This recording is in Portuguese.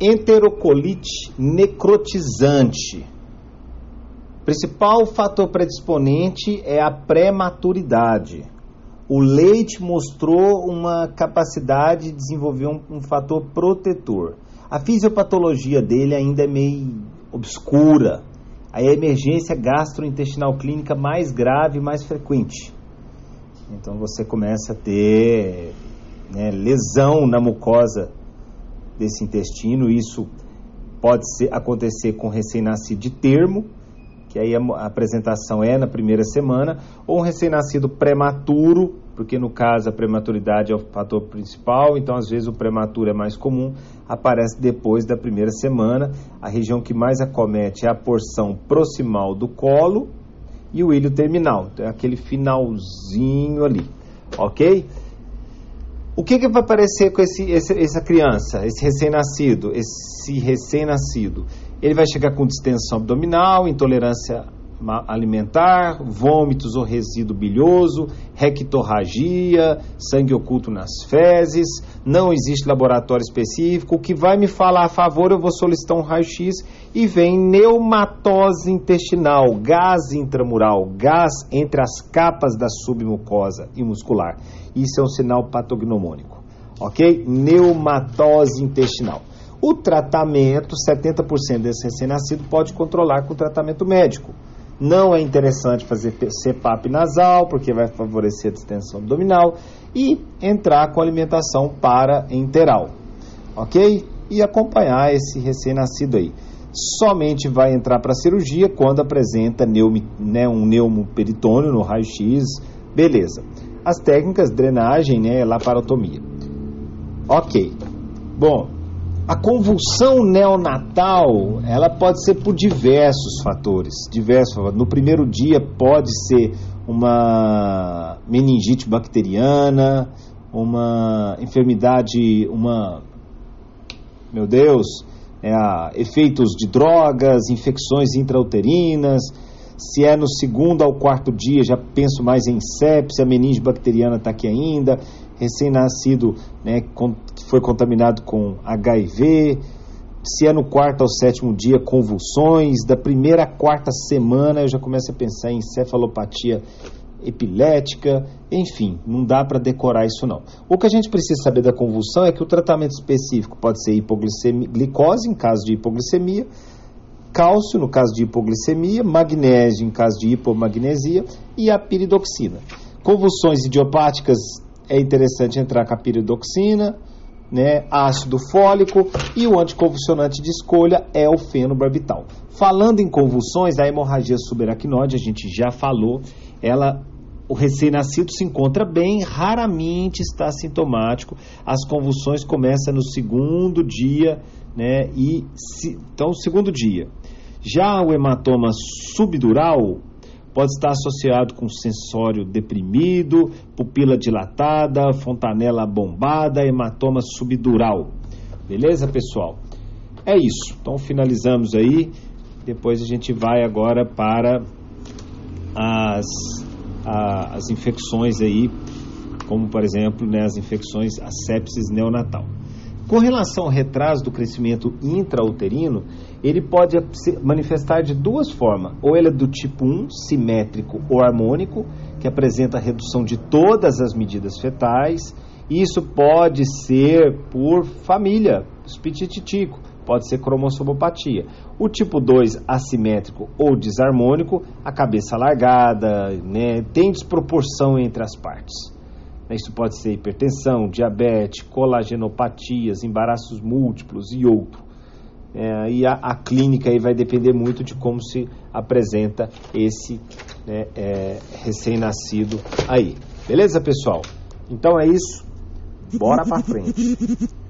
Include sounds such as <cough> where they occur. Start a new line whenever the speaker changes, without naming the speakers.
Enterocolite necrotizante. Principal fator predisponente é a prematuridade. O leite mostrou uma capacidade de desenvolver um, um fator protetor. A fisiopatologia dele ainda é meio obscura. A emergência gastrointestinal clínica mais grave e mais frequente. Então você começa a ter né, lesão na mucosa desse intestino. Isso pode ser, acontecer com recém-nascido de termo, que aí a, apresentação é na primeira semana, ou um recém-nascido prematuro, porque no caso a prematuridade é o fator principal, então às vezes o prematuro é mais comum, aparece depois da primeira semana. A região que mais acomete é a porção proximal do colo e o ilho terminal, então é aquele finalzinho ali, ok? O que, que vai aparecer com esse, esse, essa criança, esse recém-nascido, esse recém-nascido? Ele vai chegar com distensão abdominal, intolerância alimentar, vômitos ou resíduo bilhoso, rectorragia, sangue oculto nas fezes, não existe laboratório específico. O que vai me falar a favor, eu vou solicitar um raio-x e vem neumatose intestinal, gás intramural, gás entre as capas da submucosa e muscular. Isso é um sinal patognomônico, ok? Neumatose intestinal. O tratamento, 70% desse recém-nascido pode controlar com tratamento médico. Não é interessante fazer CPAP nasal, porque vai favorecer a distensão abdominal, e entrar com alimentação para enteral, ok? E acompanhar esse recém-nascido aí. Somente vai entrar para a cirurgia quando apresenta neum, né, um neumoperitônio no raio-x, beleza. As técnicas, drenagem, né, laparotomia. Ok. Bom, a convulsão neonatal, ela pode ser por diversos fatores, diversos. No primeiro dia pode ser uma meningite bacteriana, uma enfermidade, uma meu Deus, é, efeitos de drogas, infecções intrauterinas. Se é no segundo ao quarto dia, já penso mais em sepsia, a meninge bacteriana está aqui ainda, recém-nascido né, foi contaminado com HIV, se é no quarto ao sétimo dia, convulsões, da primeira à quarta semana eu já começo a pensar em encefalopatia epilética, enfim, não dá para decorar isso não. O que a gente precisa saber da convulsão é que o tratamento específico pode ser hipoglicemia, glicose em caso de hipoglicemia, cálcio no caso de hipoglicemia, magnésio em caso de hipomagnesia e a piridoxina. Convulsões idiopáticas é interessante entrar com a piridoxina, né, ácido fólico e o anticonvulsionante de escolha é o fenobarbital. Falando em convulsões, a hemorragia subaracnoide, a gente já falou, ela o recém-nascido se encontra bem, raramente está sintomático. As convulsões começam no segundo dia, né? E se, então, segundo dia. Já o hematoma subdural, pode estar associado com sensório deprimido, pupila dilatada, fontanela bombada, hematoma subdural. Beleza, pessoal? É isso. Então finalizamos aí. Depois a gente vai agora para as, a, as infecções aí, como por exemplo, né, as infecções, a sepsis neonatal. Com relação ao retraso do crescimento intrauterino, ele pode se manifestar de duas formas. Ou ele é do tipo 1, simétrico ou harmônico, que apresenta redução de todas as medidas fetais. Isso pode ser por família, espitititico, pode ser cromossomopatia. O tipo 2, assimétrico ou desarmônico, a cabeça alargada, né, tem desproporção entre as partes. Isso pode ser hipertensão, diabetes, colagenopatias, embaraços múltiplos e outro. É, e a, a, clínica aí vai depender muito de como se apresenta esse né, é, recém-nascido aí. Beleza, pessoal? Então é isso. Bora pra frente. <laughs>